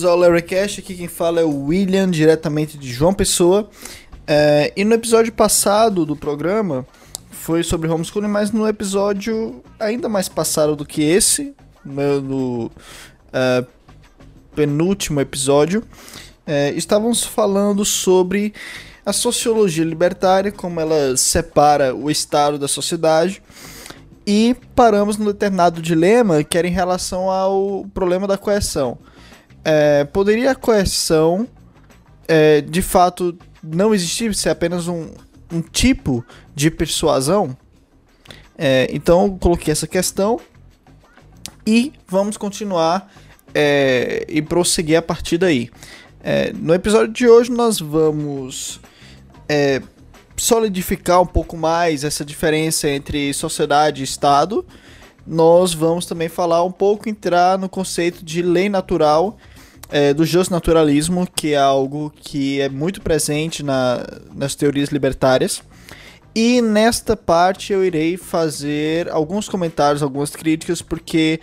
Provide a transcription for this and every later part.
Bem-vindos ao Larrycast, aqui quem fala é o William, diretamente de João Pessoa. É, e no episódio passado do programa foi sobre homeschooling, mas no episódio ainda mais passado do que esse, no, no é, penúltimo episódio, é, estávamos falando sobre a sociologia libertária, como ela separa o Estado da sociedade e paramos num determinado dilema que era em relação ao problema da coerção. É, poderia a coerção é, de fato não existir, ser apenas um, um tipo de persuasão? É, então eu coloquei essa questão e vamos continuar é, e prosseguir a partir daí. É, no episódio de hoje nós vamos é, solidificar um pouco mais essa diferença entre sociedade e Estado, nós vamos também falar um pouco, entrar no conceito de lei natural, é, do justnaturalismo, que é algo que é muito presente na, nas teorias libertárias. E nesta parte eu irei fazer alguns comentários, algumas críticas, porque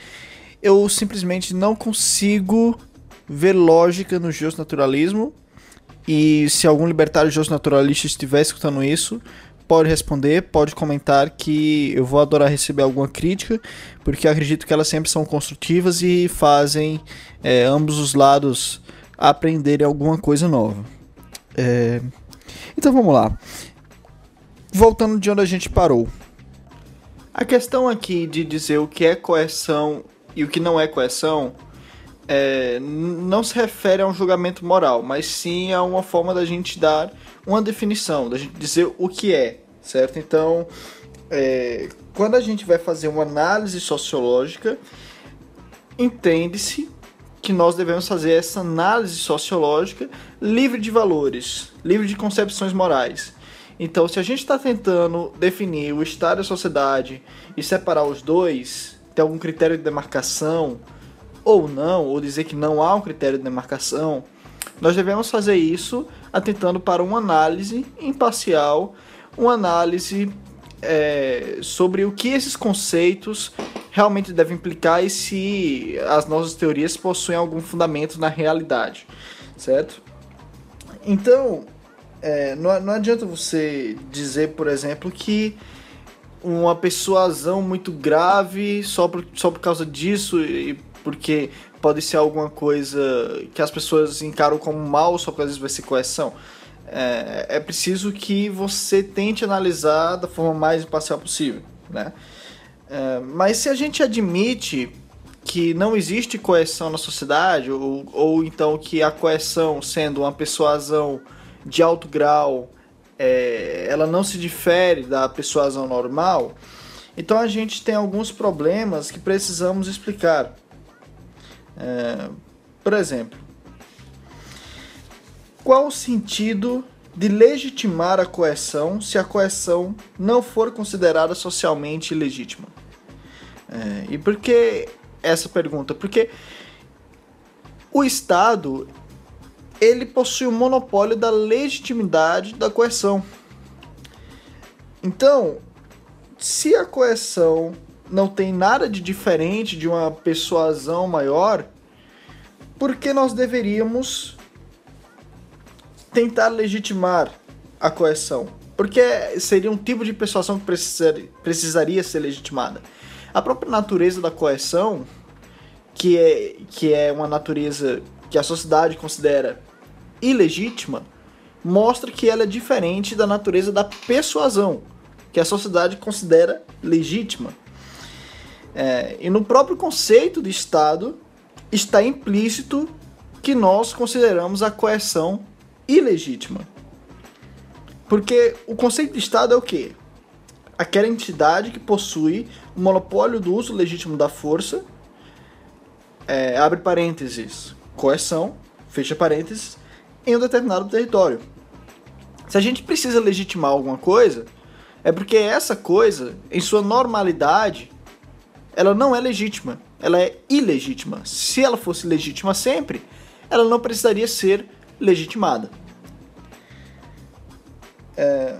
eu simplesmente não consigo ver lógica no justnaturalismo e se algum libertário naturalista estiver escutando isso, pode responder, pode comentar que eu vou adorar receber alguma crítica, porque acredito que elas sempre são construtivas e fazem é, ambos os lados aprenderem alguma coisa nova. É... Então vamos lá. Voltando de onde a gente parou. A questão aqui de dizer o que é coerção e o que não é coerção é, não se refere a um julgamento moral, mas sim a uma forma da gente dar uma definição, da gente dizer o que é, certo? Então, é, quando a gente vai fazer uma análise sociológica, entende-se que nós devemos fazer essa análise sociológica livre de valores, livre de concepções morais. Então, se a gente está tentando definir o estado da sociedade e separar os dois, ter algum critério de demarcação, ou não, ou dizer que não há um critério de demarcação, nós devemos fazer isso atentando para uma análise imparcial, uma análise é, sobre o que esses conceitos realmente devem implicar e se as nossas teorias possuem algum fundamento na realidade, certo? Então, é, não, não adianta você dizer, por exemplo, que uma persuasão muito grave só por, só por causa disso e porque pode ser alguma coisa que as pessoas encaram como mal só porque às vezes vai ser coerção. É, é preciso que você tente analisar da forma mais imparcial possível, né? É, mas se a gente admite que não existe coerção na sociedade, ou, ou então que a coerção, sendo uma persuasão de alto grau, é, ela não se difere da persuasão normal, então a gente tem alguns problemas que precisamos explicar. É, por exemplo, qual o sentido de legitimar a coerção se a coerção não for considerada socialmente legítima? É, e por que essa pergunta? Porque o Estado ele possui o monopólio da legitimidade da coerção. Então, se a coerção não tem nada de diferente de uma persuasão maior, por que nós deveríamos tentar legitimar a coerção? Porque seria um tipo de persuasão que precisaria ser legitimada. A própria natureza da coerção, que é, que é uma natureza que a sociedade considera ilegítima, mostra que ela é diferente da natureza da persuasão, que a sociedade considera legítima. É, e no próprio conceito de Estado está implícito que nós consideramos a coerção ilegítima. Porque o conceito de Estado é o quê? Aquela entidade que possui o monopólio do uso legítimo da força, é, abre parênteses, coerção, fecha parênteses, em um determinado território. Se a gente precisa legitimar alguma coisa, é porque essa coisa, em sua normalidade, ela não é legítima, ela é ilegítima. Se ela fosse legítima sempre, ela não precisaria ser legitimada. É...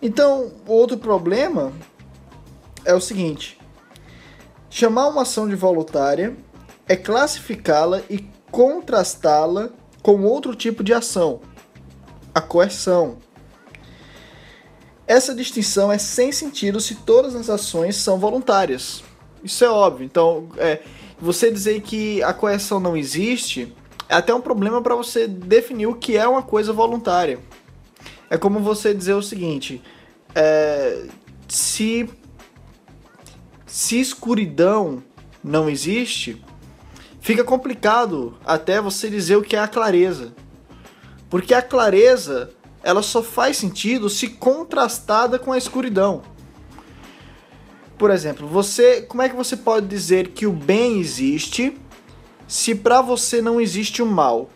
Então, outro problema é o seguinte: chamar uma ação de voluntária é classificá-la e contrastá-la com outro tipo de ação, a coerção. Essa distinção é sem sentido se todas as ações são voluntárias. Isso é óbvio. Então, é, você dizer que a coerção não existe é até um problema para você definir o que é uma coisa voluntária. É como você dizer o seguinte: é, se, se escuridão não existe, fica complicado até você dizer o que é a clareza. Porque a clareza ela só faz sentido se contrastada com a escuridão. Por exemplo, você, como é que você pode dizer que o bem existe se para você não existe o mal?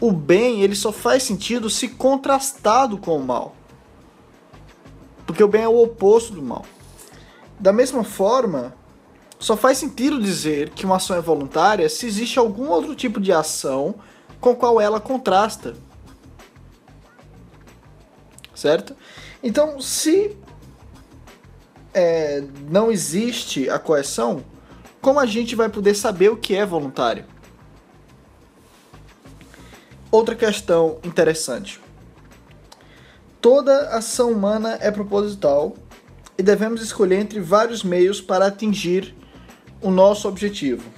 O bem, ele só faz sentido se contrastado com o mal. Porque o bem é o oposto do mal. Da mesma forma, só faz sentido dizer que uma ação é voluntária se existe algum outro tipo de ação com qual ela contrasta. Certo? Então, se é, não existe a coerção, como a gente vai poder saber o que é voluntário? Outra questão interessante. Toda ação humana é proposital e devemos escolher entre vários meios para atingir o nosso objetivo.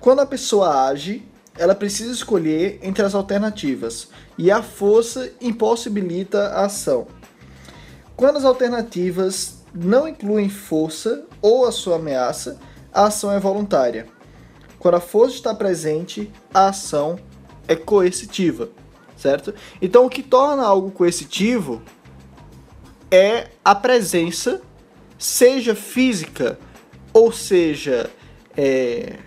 Quando a pessoa age, ela precisa escolher entre as alternativas e a força impossibilita a ação. Quando as alternativas não incluem força ou a sua ameaça, a ação é voluntária. Quando a força está presente, a ação é coercitiva, certo? Então o que torna algo coercitivo é a presença, seja física ou seja é,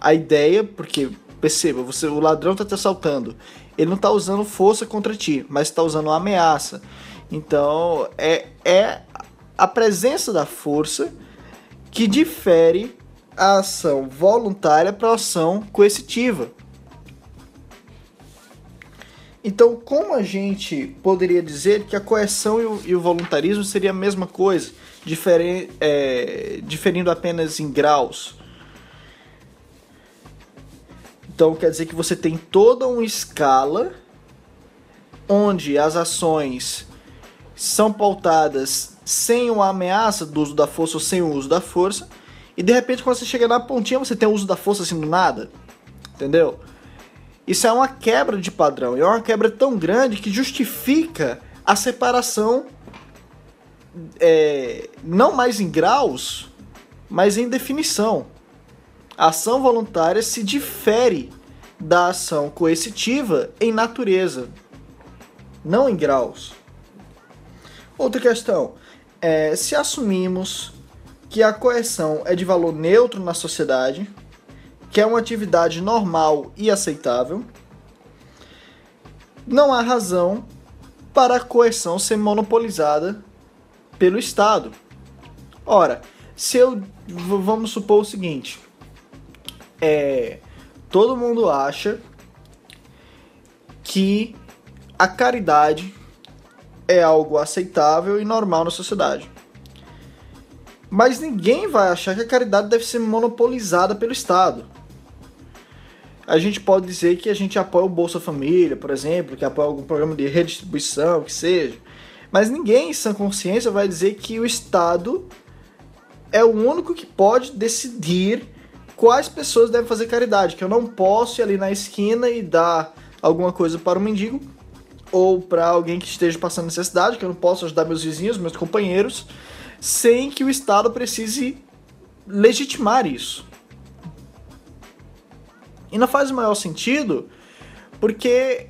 a ideia, porque perceba, você, o ladrão está te assaltando, ele não está usando força contra ti, mas está usando uma ameaça. Então é, é a presença da força que difere a ação voluntária para a ação coercitiva. Então, como a gente poderia dizer que a coerção e o, e o voluntarismo seria a mesma coisa, é, diferindo apenas em graus? Então, quer dizer que você tem toda uma escala onde as ações são pautadas sem uma ameaça do uso da força ou sem o uso da força, e de repente, quando você chega na pontinha, você tem o uso da força assim do nada, entendeu? Isso é uma quebra de padrão, e é uma quebra tão grande que justifica a separação é, não mais em graus, mas em definição. A ação voluntária se difere da ação coercitiva em natureza, não em graus. Outra questão é se assumimos que a coerção é de valor neutro na sociedade, que é uma atividade normal e aceitável, não há razão para a coerção ser monopolizada pelo Estado. Ora, se eu vamos supor o seguinte, é todo mundo acha que a caridade é algo aceitável e normal na sociedade. Mas ninguém vai achar que a caridade deve ser monopolizada pelo Estado a gente pode dizer que a gente apoia o Bolsa Família, por exemplo, que apoia algum programa de redistribuição, que seja. Mas ninguém em sã consciência vai dizer que o Estado é o único que pode decidir quais pessoas devem fazer caridade. Que eu não posso ir ali na esquina e dar alguma coisa para o mendigo ou para alguém que esteja passando necessidade, que eu não posso ajudar meus vizinhos, meus companheiros, sem que o Estado precise legitimar isso. E não faz o maior sentido porque.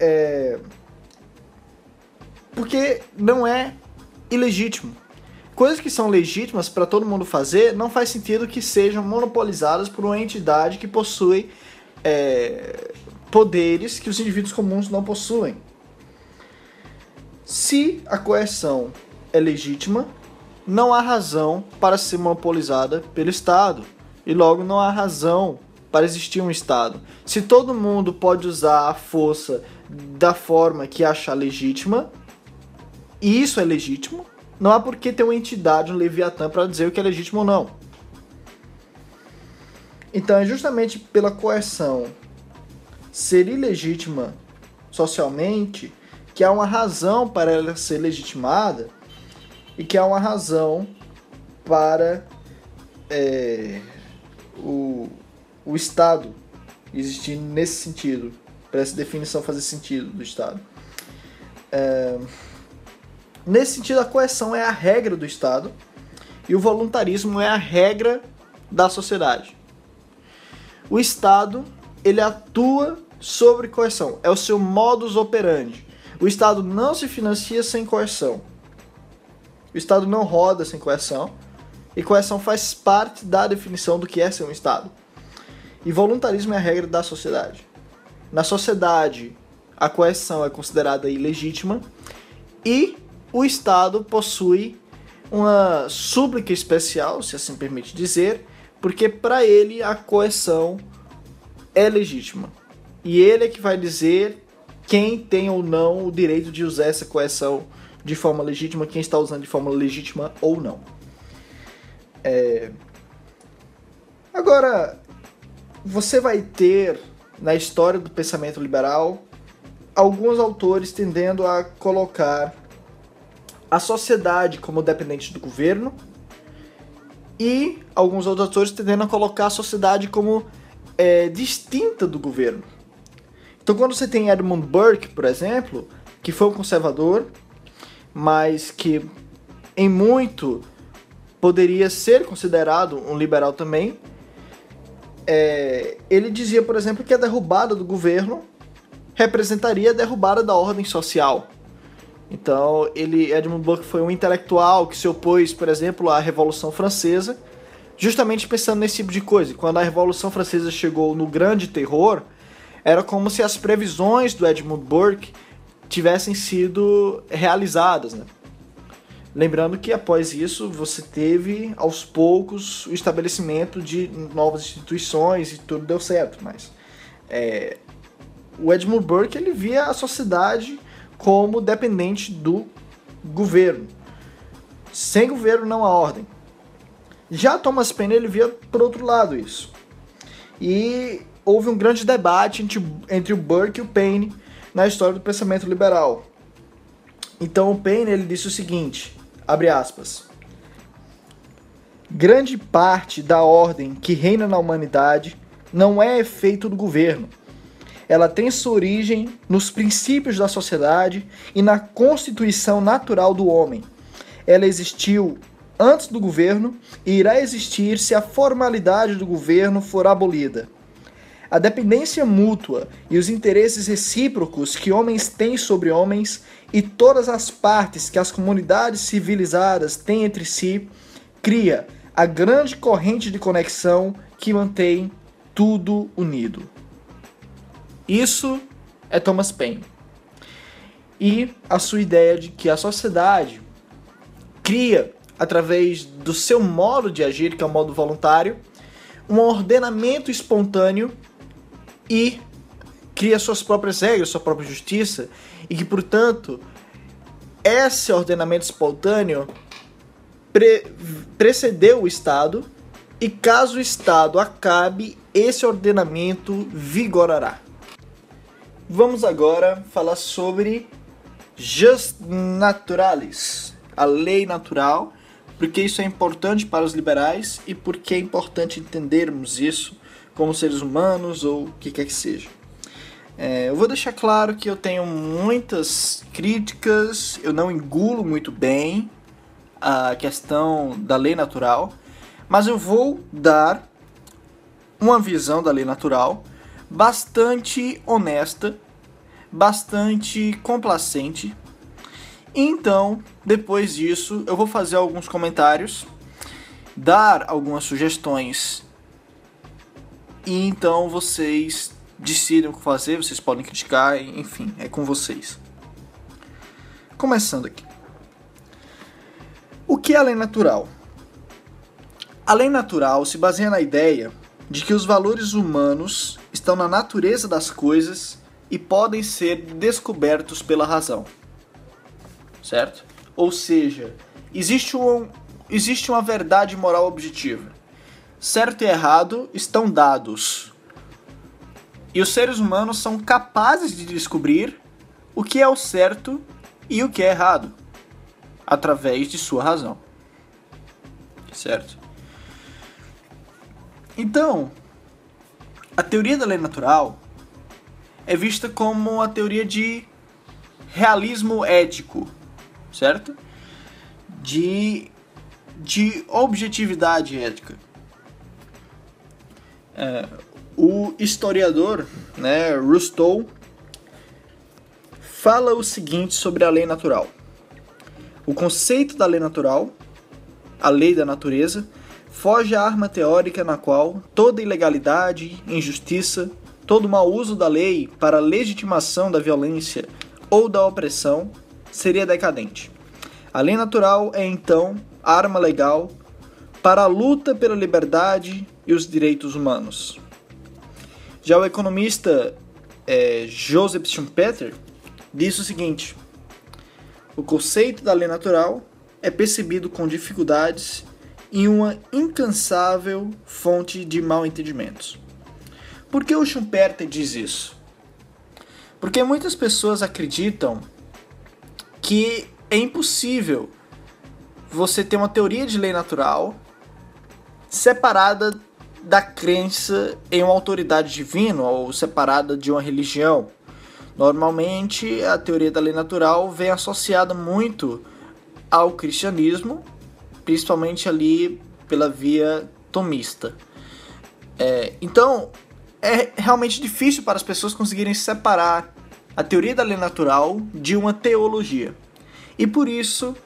É, porque não é ilegítimo. Coisas que são legítimas para todo mundo fazer não faz sentido que sejam monopolizadas por uma entidade que possui é, poderes que os indivíduos comuns não possuem. Se a coerção é legítima, não há razão para ser monopolizada pelo Estado e logo não há razão para existir um Estado. Se todo mundo pode usar a força da forma que achar legítima, e isso é legítimo, não há por que ter uma entidade, um Leviatã, para dizer o que é legítimo ou não. Então é justamente pela coerção ser ilegítima socialmente que há uma razão para ela ser legitimada e que há uma razão para é, o, o Estado existir nesse sentido, para essa definição fazer sentido do Estado. É, nesse sentido, a coerção é a regra do Estado e o voluntarismo é a regra da sociedade. O Estado ele atua sobre coerção, é o seu modus operandi. O Estado não se financia sem coerção. O Estado não roda sem coerção. E coerção faz parte da definição do que é ser um Estado. E voluntarismo é a regra da sociedade. Na sociedade, a coerção é considerada ilegítima e o Estado possui uma súplica especial, se assim permite dizer, porque para ele a coerção é legítima. E ele é que vai dizer quem tem ou não o direito de usar essa coerção de forma legítima, quem está usando de forma legítima ou não. É... Agora, você vai ter na história do pensamento liberal alguns autores tendendo a colocar a sociedade como dependente do governo e alguns outros autores tendendo a colocar a sociedade como é, distinta do governo. Então, quando você tem Edmund Burke, por exemplo, que foi um conservador, mas que em muito poderia ser considerado um liberal também, é, ele dizia, por exemplo, que a derrubada do governo representaria a derrubada da ordem social. Então, ele, Edmund Burke foi um intelectual que se opôs, por exemplo, à Revolução Francesa, justamente pensando nesse tipo de coisa. Quando a Revolução Francesa chegou no grande terror, era como se as previsões do Edmund Burke tivessem sido realizadas, né? Lembrando que após isso você teve aos poucos o estabelecimento de novas instituições e tudo deu certo, mas é, o Edmund Burke ele via a sociedade como dependente do governo. Sem governo não há ordem. Já Thomas Paine ele via por outro lado isso. E houve um grande debate entre, entre o Burke e o Paine na história do pensamento liberal. Então o Paine ele disse o seguinte: Abre aspas. Grande parte da ordem que reina na humanidade não é efeito do governo. Ela tem sua origem nos princípios da sociedade e na constituição natural do homem. Ela existiu antes do governo e irá existir se a formalidade do governo for abolida. A dependência mútua e os interesses recíprocos que homens têm sobre homens e todas as partes que as comunidades civilizadas têm entre si cria a grande corrente de conexão que mantém tudo unido. Isso é Thomas Paine. E a sua ideia de que a sociedade cria, através do seu modo de agir, que é o modo voluntário, um ordenamento espontâneo e cria suas próprias regras, sua própria justiça, e que, portanto, esse ordenamento espontâneo pre precedeu o Estado, e caso o Estado acabe, esse ordenamento vigorará. Vamos agora falar sobre Just Naturalis, a lei natural, porque isso é importante para os liberais e porque é importante entendermos isso como seres humanos ou o que quer que seja. É, eu vou deixar claro que eu tenho muitas críticas, eu não engulo muito bem a questão da lei natural, mas eu vou dar uma visão da lei natural bastante honesta, bastante complacente. Então, depois disso, eu vou fazer alguns comentários, dar algumas sugestões e então vocês decidem o que fazer, vocês podem criticar, enfim, é com vocês. Começando aqui. O que é a lei natural? A lei natural se baseia na ideia de que os valores humanos estão na natureza das coisas e podem ser descobertos pela razão. Certo? Ou seja, existe, um, existe uma verdade moral objetiva certo e errado estão dados. E os seres humanos são capazes de descobrir o que é o certo e o que é errado através de sua razão. Certo? Então, a teoria da lei natural é vista como a teoria de realismo ético, certo? De, de objetividade ética. É, o historiador, né, Rousseau, fala o seguinte sobre a lei natural. O conceito da lei natural, a lei da natureza, foge à arma teórica na qual toda ilegalidade, injustiça, todo mau uso da lei para legitimação da violência ou da opressão seria decadente. A lei natural é então arma legal para a luta pela liberdade e os direitos humanos. Já o economista é, Joseph Schumpeter disse o seguinte: o conceito da lei natural é percebido com dificuldades e uma incansável fonte de mal entendimentos. Por que o Schumpeter diz isso? Porque muitas pessoas acreditam que é impossível você ter uma teoria de lei natural separada da crença em uma autoridade divina ou separada de uma religião. Normalmente, a teoria da lei natural vem associada muito ao cristianismo, principalmente ali pela via tomista. É, então, é realmente difícil para as pessoas conseguirem separar a teoria da lei natural de uma teologia. E por isso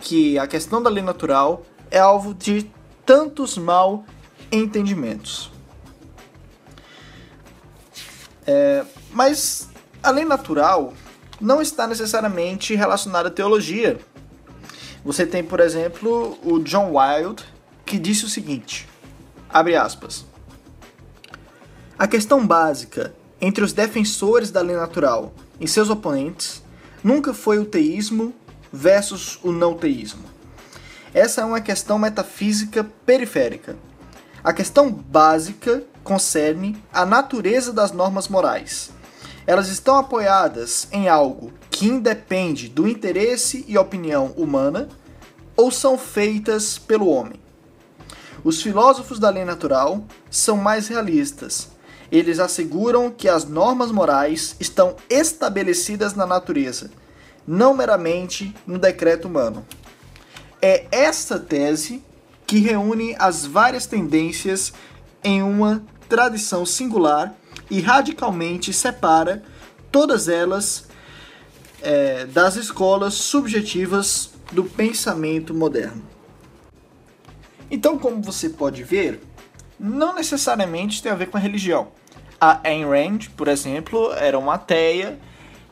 que a questão da lei natural é alvo de tantos mal entendimentos. É, mas a lei natural não está necessariamente relacionada à teologia. Você tem, por exemplo, o John Wilde, que disse o seguinte: abre aspas. A questão básica entre os defensores da lei natural e seus oponentes nunca foi o teísmo versus o não teísmo. Essa é uma questão metafísica periférica. A questão básica concerne a natureza das normas morais. Elas estão apoiadas em algo que independe do interesse e opinião humana ou são feitas pelo homem. Os filósofos da lei natural são mais realistas eles asseguram que as normas morais estão estabelecidas na natureza, não meramente no decreto humano. É essa tese que reúne as várias tendências em uma tradição singular e radicalmente separa todas elas é, das escolas subjetivas do pensamento moderno. Então, como você pode ver, não necessariamente tem a ver com a religião. A Ayn Rand, por exemplo, era uma ateia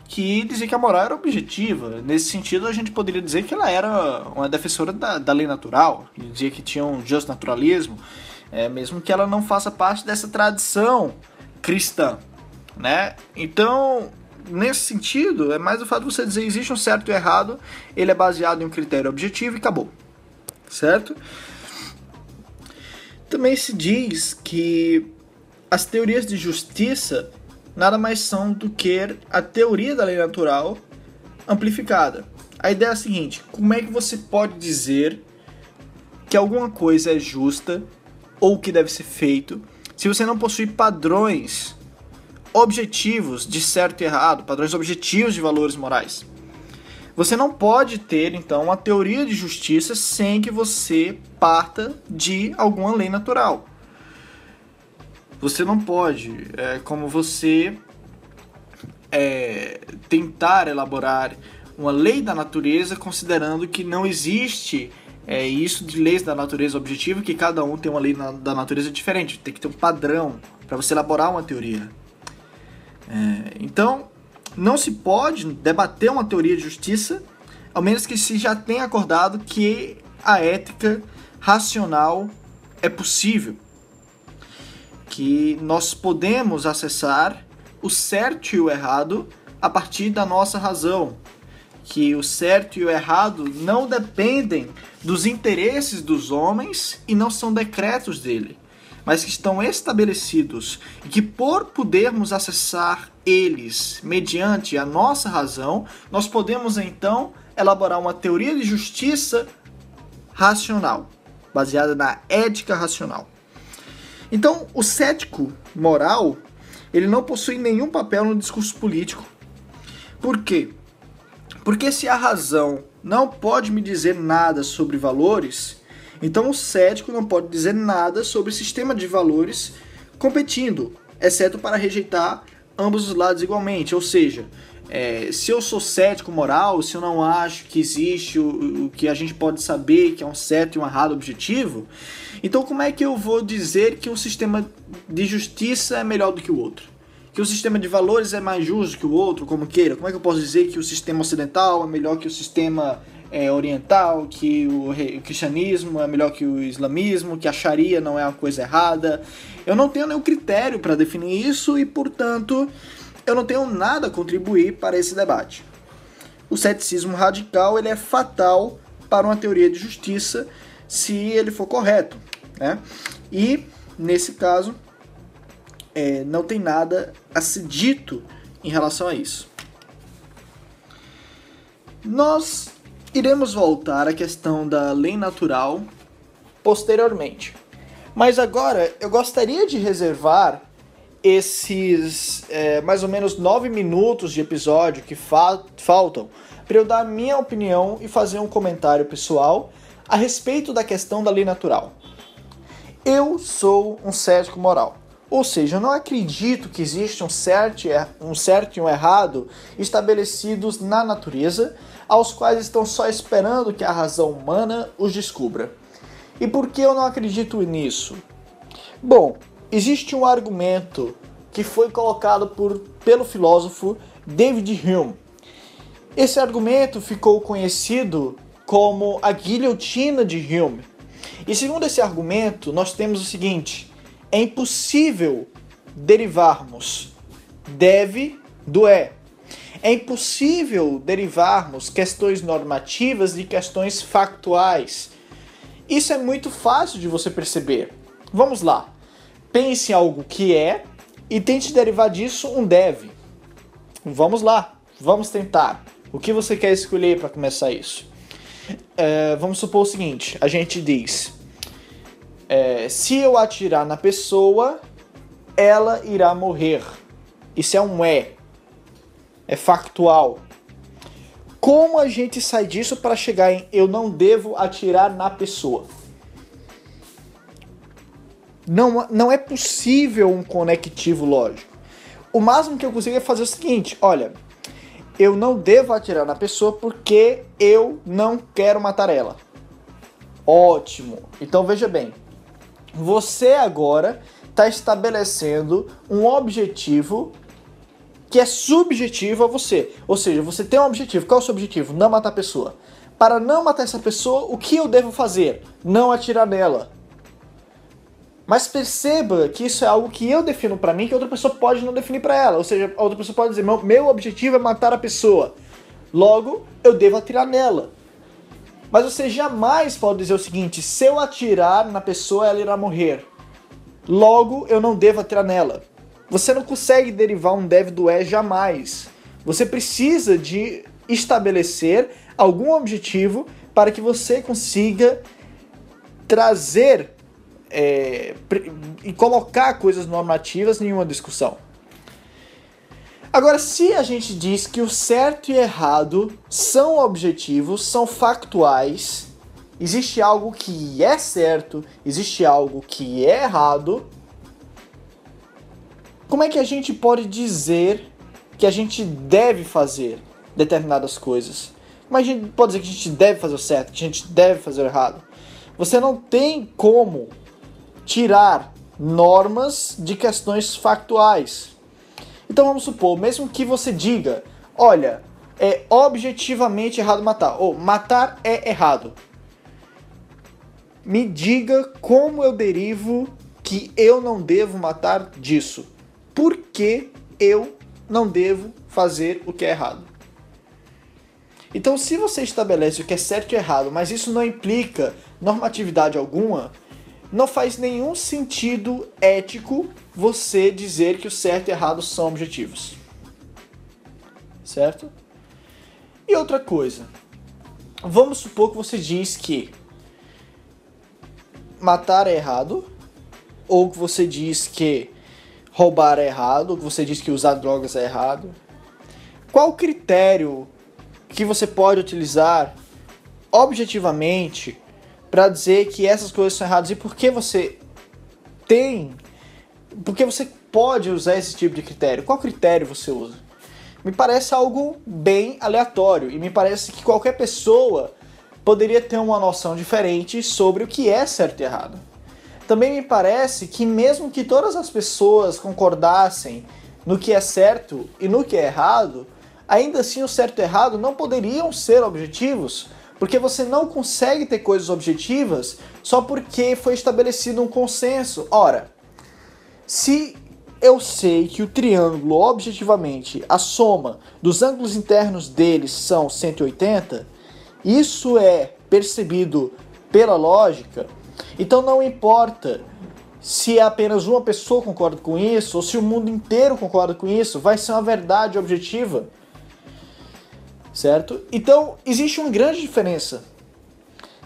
que dizia que a moral era objetiva. Nesse sentido, a gente poderia dizer que ela era uma defensora da, da lei natural, dizia que tinha um just naturalismo, é, mesmo que ela não faça parte dessa tradição cristã. Né? Então, nesse sentido, é mais o fato de você dizer existe um certo e errado, ele é baseado em um critério objetivo e acabou. Certo? Também se diz que as teorias de justiça nada mais são do que a teoria da lei natural amplificada. A ideia é a seguinte: como é que você pode dizer que alguma coisa é justa ou que deve ser feito se você não possui padrões objetivos de certo e errado, padrões objetivos de valores morais? Você não pode ter então uma teoria de justiça sem que você parta de alguma lei natural. Você não pode, é, como você é, tentar elaborar uma lei da natureza considerando que não existe é, isso de leis da natureza objetiva, que cada um tem uma lei na, da natureza diferente. Tem que ter um padrão para você elaborar uma teoria. É, então, não se pode debater uma teoria de justiça, ao menos que se já tenha acordado que a ética racional é possível que nós podemos acessar o certo e o errado a partir da nossa razão, que o certo e o errado não dependem dos interesses dos homens e não são decretos dele, mas que estão estabelecidos e que por podermos acessar eles mediante a nossa razão, nós podemos então elaborar uma teoria de justiça racional, baseada na ética racional. Então, o cético moral, ele não possui nenhum papel no discurso político. Por quê? Porque se a razão não pode me dizer nada sobre valores, então o cético não pode dizer nada sobre o sistema de valores competindo, exceto para rejeitar ambos os lados igualmente. Ou seja, é, se eu sou cético moral, se eu não acho que existe o, o, que a gente pode saber que é um certo e um errado objetivo, então como é que eu vou dizer que um sistema de justiça é melhor do que o outro? Que o sistema de valores é mais justo que o outro, como queira? Como é que eu posso dizer que o sistema ocidental é melhor que o sistema é, oriental, que o, o, cristianismo é melhor que o islamismo, que a Sharia não é uma coisa errada? Eu não tenho nenhum critério para definir isso e, portanto, eu não tenho nada a contribuir para esse debate. O ceticismo radical ele é fatal para uma teoria de justiça se ele for correto. Né? E, nesse caso, é, não tem nada a ser dito em relação a isso. Nós iremos voltar à questão da lei natural posteriormente. Mas agora eu gostaria de reservar esses é, mais ou menos nove minutos de episódio que fa faltam para eu dar minha opinião e fazer um comentário pessoal a respeito da questão da lei natural. Eu sou um cético moral, ou seja, eu não acredito que existe um certo, um certo e um errado estabelecidos na natureza, aos quais estão só esperando que a razão humana os descubra. E por que eu não acredito nisso? Bom, existe um argumento que foi colocado por, pelo filósofo David Hume. Esse argumento ficou conhecido como a guilhotina de Hume. E segundo esse argumento, nós temos o seguinte: é impossível derivarmos deve do é. É impossível derivarmos questões normativas de questões factuais. Isso é muito fácil de você perceber. Vamos lá. Pense em algo que é e tente derivar disso um deve. Vamos lá, vamos tentar. O que você quer escolher para começar isso? É, vamos supor o seguinte: a gente diz, é, se eu atirar na pessoa, ela irá morrer. Isso é um é, é factual. Como a gente sai disso para chegar em eu não devo atirar na pessoa? Não, não é possível um conectivo lógico. O máximo que eu consigo é fazer o seguinte: olha, eu não devo atirar na pessoa porque eu não quero matar ela. Ótimo. Então veja bem, você agora está estabelecendo um objetivo que é subjetivo a você. Ou seja, você tem um objetivo. Qual é o seu objetivo? Não matar a pessoa. Para não matar essa pessoa, o que eu devo fazer? Não atirar nela. Mas perceba que isso é algo que eu defino para mim, que outra pessoa pode não definir para ela. Ou seja, a outra pessoa pode dizer: meu, meu objetivo é matar a pessoa. Logo, eu devo atirar nela. Mas você jamais pode dizer o seguinte: se eu atirar na pessoa, ela irá morrer. Logo, eu não devo atirar nela. Você não consegue derivar um deve do é jamais. Você precisa de estabelecer algum objetivo para que você consiga trazer é, e colocar coisas normativas em uma discussão. Agora, se a gente diz que o certo e errado são objetivos, são factuais, existe algo que é certo, existe algo que é errado, como é que a gente pode dizer que a gente deve fazer determinadas coisas? Como a gente pode dizer que a gente deve fazer o certo, que a gente deve fazer o errado? Você não tem como tirar normas de questões factuais. Então vamos supor, mesmo que você diga, olha, é objetivamente errado matar, ou matar é errado. Me diga como eu derivo que eu não devo matar disso. Por que eu não devo fazer o que é errado? Então, se você estabelece o que é certo e errado, mas isso não implica normatividade alguma, não faz nenhum sentido ético você dizer que o certo e errado são objetivos. Certo? E outra coisa, vamos supor que você diz que matar é errado, ou que você diz que roubar é errado, ou que você diz que usar drogas é errado. Qual critério que você pode utilizar objetivamente para dizer que essas coisas são erradas e por que você tem, por que você pode usar esse tipo de critério? Qual critério você usa? Me parece algo bem aleatório e me parece que qualquer pessoa poderia ter uma noção diferente sobre o que é certo e errado. Também me parece que mesmo que todas as pessoas concordassem no que é certo e no que é errado, ainda assim o certo e errado não poderiam ser objetivos, porque você não consegue ter coisas objetivas só porque foi estabelecido um consenso. Ora, se eu sei que o triângulo, objetivamente, a soma dos ângulos internos deles são 180, isso é percebido pela lógica, então não importa se apenas uma pessoa concorda com isso ou se o mundo inteiro concorda com isso, vai ser uma verdade objetiva certo? Então, existe uma grande diferença.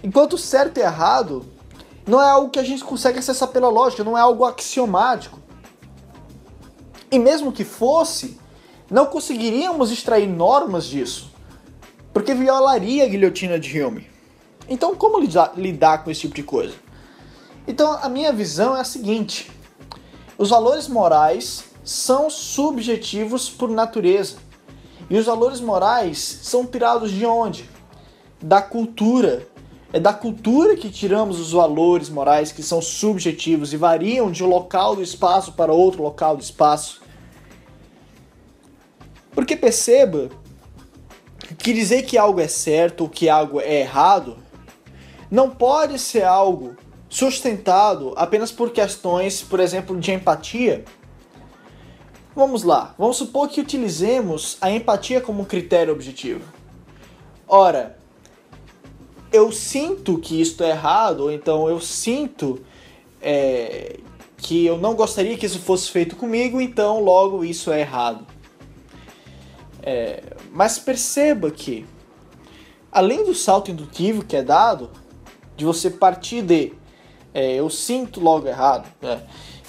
Enquanto certo e errado não é algo que a gente consegue acessar pela lógica, não é algo axiomático. E mesmo que fosse, não conseguiríamos extrair normas disso, porque violaria a guilhotina de Hume. Então, como lidar, lidar com esse tipo de coisa? Então, a minha visão é a seguinte: os valores morais são subjetivos por natureza. E os valores morais são tirados de onde? Da cultura. É da cultura que tiramos os valores morais que são subjetivos e variam de um local do espaço para outro local do espaço. Porque perceba que dizer que algo é certo ou que algo é errado não pode ser algo sustentado apenas por questões, por exemplo, de empatia Vamos lá, vamos supor que utilizemos a empatia como critério objetivo. Ora, eu sinto que isto é errado, ou então eu sinto é, que eu não gostaria que isso fosse feito comigo, então logo isso é errado. É, mas perceba que, além do salto indutivo que é dado, de você partir de é, eu sinto logo errado, né,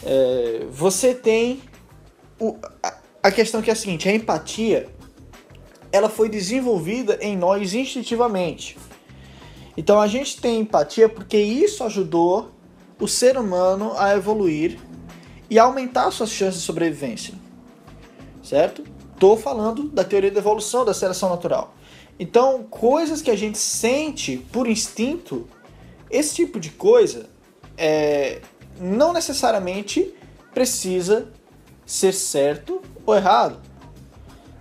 é, você tem o, a, a questão que é a seguinte, a empatia ela foi desenvolvida em nós instintivamente. Então a gente tem empatia porque isso ajudou o ser humano a evoluir e aumentar suas chances de sobrevivência. Certo? Tô falando da teoria da evolução, da seleção natural. Então, coisas que a gente sente por instinto, esse tipo de coisa é, não necessariamente precisa ser certo ou errado,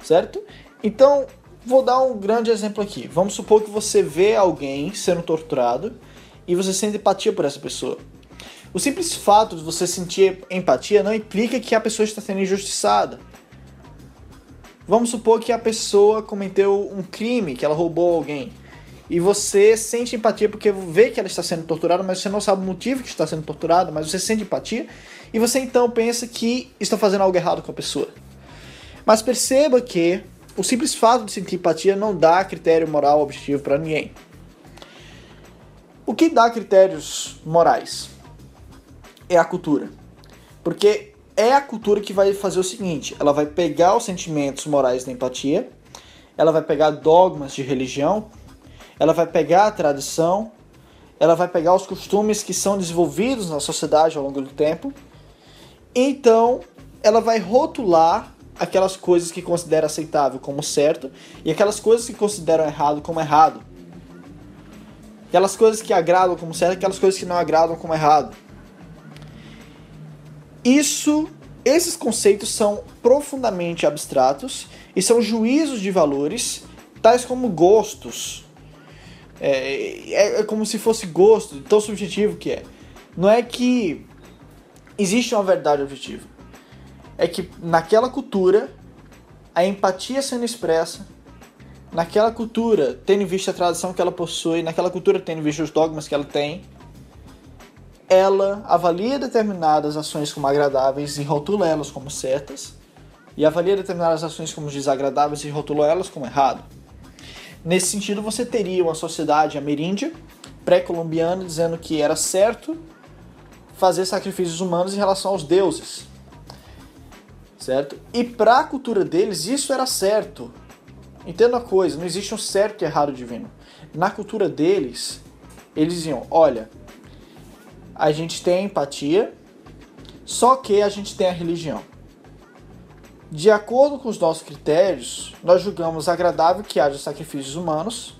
certo? Então, vou dar um grande exemplo aqui. Vamos supor que você vê alguém sendo torturado e você sente empatia por essa pessoa. O simples fato de você sentir empatia não implica que a pessoa está sendo injustiçada. Vamos supor que a pessoa cometeu um crime, que ela roubou alguém. E você sente empatia porque vê que ela está sendo torturada, mas você não sabe o motivo que está sendo torturada, mas você sente empatia e você então pensa que está fazendo algo errado com a pessoa. Mas perceba que o simples fato de sentir empatia não dá critério moral objetivo para ninguém. O que dá critérios morais é a cultura. Porque é a cultura que vai fazer o seguinte: ela vai pegar os sentimentos morais da empatia, ela vai pegar dogmas de religião, ela vai pegar a tradição, ela vai pegar os costumes que são desenvolvidos na sociedade ao longo do tempo então, ela vai rotular aquelas coisas que considera aceitável como certo e aquelas coisas que consideram errado como errado. Aquelas coisas que agradam como certo aquelas coisas que não agradam como errado. Isso, esses conceitos são profundamente abstratos e são juízos de valores, tais como gostos. É, é, é como se fosse gosto, tão subjetivo que é. Não é que existe uma verdade objetiva. É que naquela cultura, a empatia sendo expressa naquela cultura, tendo em vista a tradição que ela possui, naquela cultura, tendo em vista os dogmas que ela tem, ela avalia determinadas ações como agradáveis e rotula elas como certas, e avalia determinadas ações como desagradáveis e rotula elas como errado. Nesse sentido, você teria uma sociedade ameríndia, pré-colombiana, dizendo que era certo fazer sacrifícios humanos em relação aos deuses. Certo? E para a cultura deles, isso era certo. Entenda a coisa, não existe um certo e errado divino. Na cultura deles, eles diziam: olha, a gente tem a empatia, só que a gente tem a religião. De acordo com os nossos critérios, nós julgamos agradável que haja sacrifícios humanos,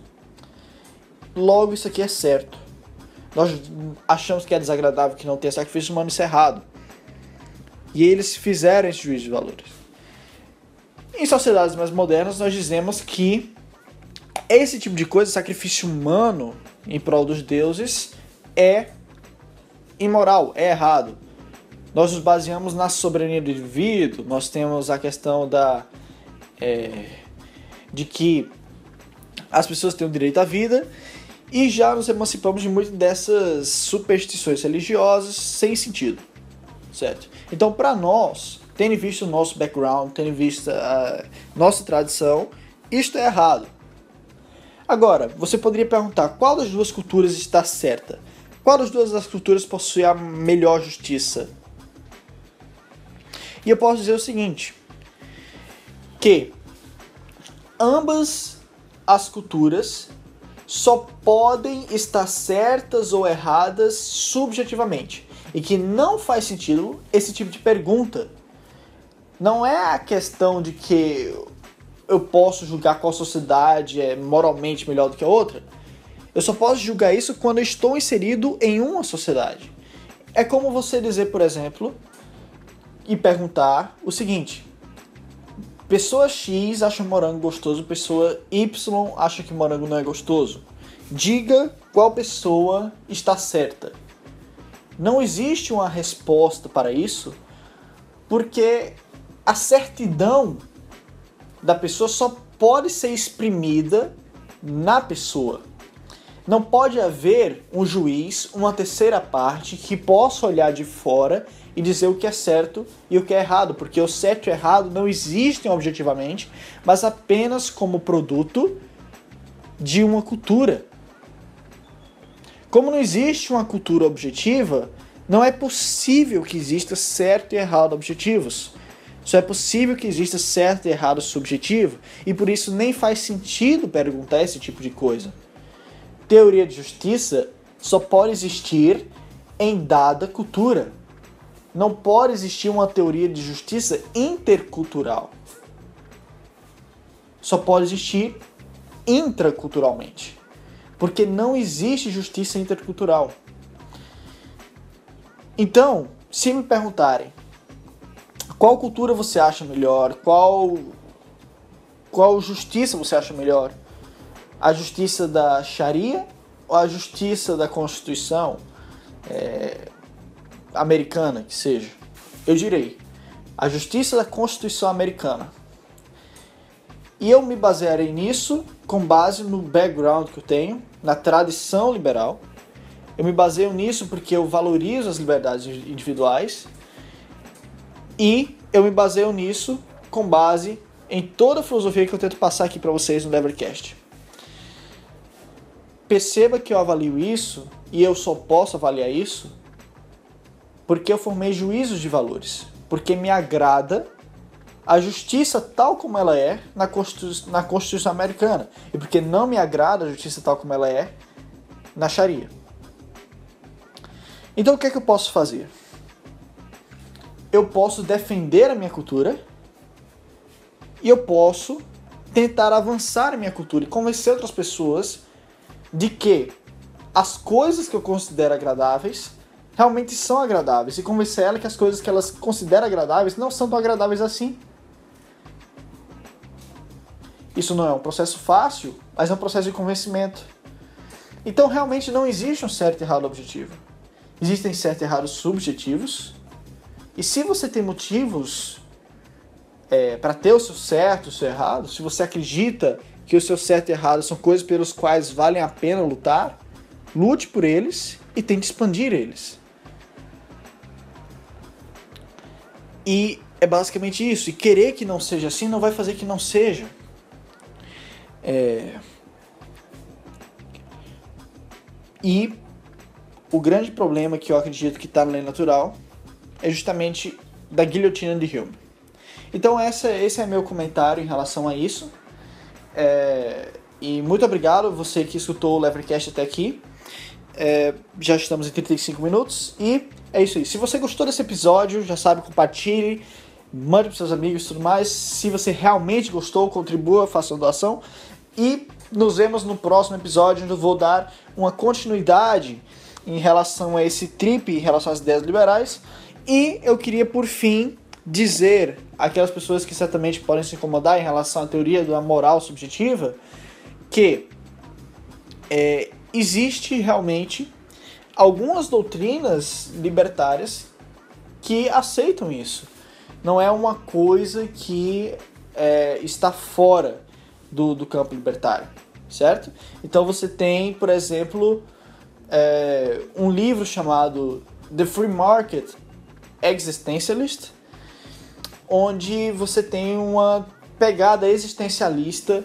logo isso aqui é certo. Nós achamos que é desagradável que não tenha sacrifício humano, isso é errado. E eles fizeram esse juízo de valores. Em sociedades mais modernas, nós dizemos que esse tipo de coisa, sacrifício humano em prol dos deuses, é imoral, é errado nós nos baseamos na soberania do indivíduo, nós temos a questão da é, de que as pessoas têm o direito à vida e já nos emancipamos de muitas dessas superstições religiosas sem sentido, certo? Então, para nós, tendo visto o nosso background, tendo visto a nossa tradição, isto é errado. Agora, você poderia perguntar qual das duas culturas está certa? Qual das duas das culturas possui a melhor justiça? E eu posso dizer o seguinte: que ambas as culturas só podem estar certas ou erradas subjetivamente e que não faz sentido esse tipo de pergunta. Não é a questão de que eu posso julgar qual sociedade é moralmente melhor do que a outra. Eu só posso julgar isso quando estou inserido em uma sociedade. É como você dizer, por exemplo, e perguntar o seguinte: pessoa X acha morango gostoso, pessoa Y acha que morango não é gostoso. Diga qual pessoa está certa. Não existe uma resposta para isso, porque a certidão da pessoa só pode ser exprimida na pessoa. Não pode haver um juiz, uma terceira parte que possa olhar de fora e dizer o que é certo e o que é errado, porque o certo e o errado não existem objetivamente, mas apenas como produto de uma cultura. Como não existe uma cultura objetiva, não é possível que exista certo e errado objetivos. Só é possível que exista certo e errado subjetivo, e por isso nem faz sentido perguntar esse tipo de coisa. Teoria de justiça só pode existir em dada cultura não pode existir uma teoria de justiça intercultural. Só pode existir intraculturalmente. Porque não existe justiça intercultural. Então, se me perguntarem qual cultura você acha melhor, qual qual justiça você acha melhor, a justiça da Sharia ou a justiça da Constituição? É, americana que seja, eu direi a justiça da Constituição americana. E eu me basearei nisso com base no background que eu tenho, na tradição liberal. Eu me baseio nisso porque eu valorizo as liberdades individuais. E eu me baseio nisso com base em toda a filosofia que eu tento passar aqui para vocês no Levercast. Perceba que eu avalio isso e eu só posso avaliar isso porque eu formei juízos de valores, porque me agrada a justiça tal como ela é na Constituição, na Constituição americana e porque não me agrada a justiça tal como ela é na Sharia. Então o que é que eu posso fazer? Eu posso defender a minha cultura e eu posso tentar avançar a minha cultura e convencer outras pessoas de que as coisas que eu considero agradáveis realmente são agradáveis e convencer ela que as coisas que elas consideram agradáveis não são tão agradáveis assim. Isso não é um processo fácil, mas é um processo de convencimento. Então realmente não existe um certo e errado objetivo. Existem certo e errados subjetivos. E se você tem motivos é, para ter o seu certo, o seu errado, se você acredita que o seu certo e errado são coisas pelos quais valem a pena lutar, lute por eles e tente expandir eles. E é basicamente isso. E querer que não seja assim não vai fazer que não seja. É... E o grande problema que eu acredito que está na lei natural é justamente da guilhotina de Hume. Então essa, esse é meu comentário em relação a isso. É, e muito obrigado você que escutou o Levercast até aqui. É, já estamos em 35 minutos e é isso aí. Se você gostou desse episódio, já sabe, compartilhe, mande para seus amigos e tudo mais. Se você realmente gostou, contribua, faça uma doação. E nos vemos no próximo episódio, onde eu vou dar uma continuidade em relação a esse trip, em relação às ideias liberais. E eu queria, por fim, dizer aquelas pessoas que certamente podem se incomodar em relação à teoria da moral subjetiva que é, existe realmente algumas doutrinas libertárias que aceitam isso. Não é uma coisa que é, está fora do, do campo libertário, certo? Então você tem, por exemplo, é, um livro chamado The Free Market Existentialist, onde você tem uma pegada existencialista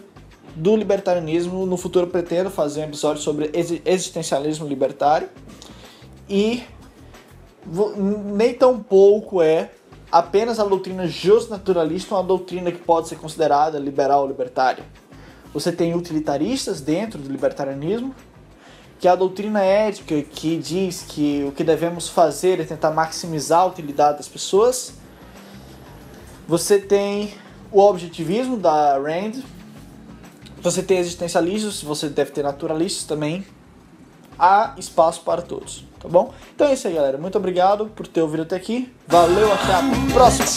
do libertarianismo. No futuro pretendo fazer um episódio sobre existencialismo libertário. E nem tão pouco é apenas a doutrina justnaturalista uma doutrina que pode ser considerada liberal ou libertária. Você tem utilitaristas dentro do libertarianismo, que é a doutrina ética que diz que o que devemos fazer é tentar maximizar a utilidade das pessoas. Você tem o objetivismo da Rand, você tem existencialistas, você deve ter naturalistas também. Há espaço para todos, tá bom? Então é isso aí, galera. Muito obrigado por ter ouvido até aqui. Valeu, até a próxima!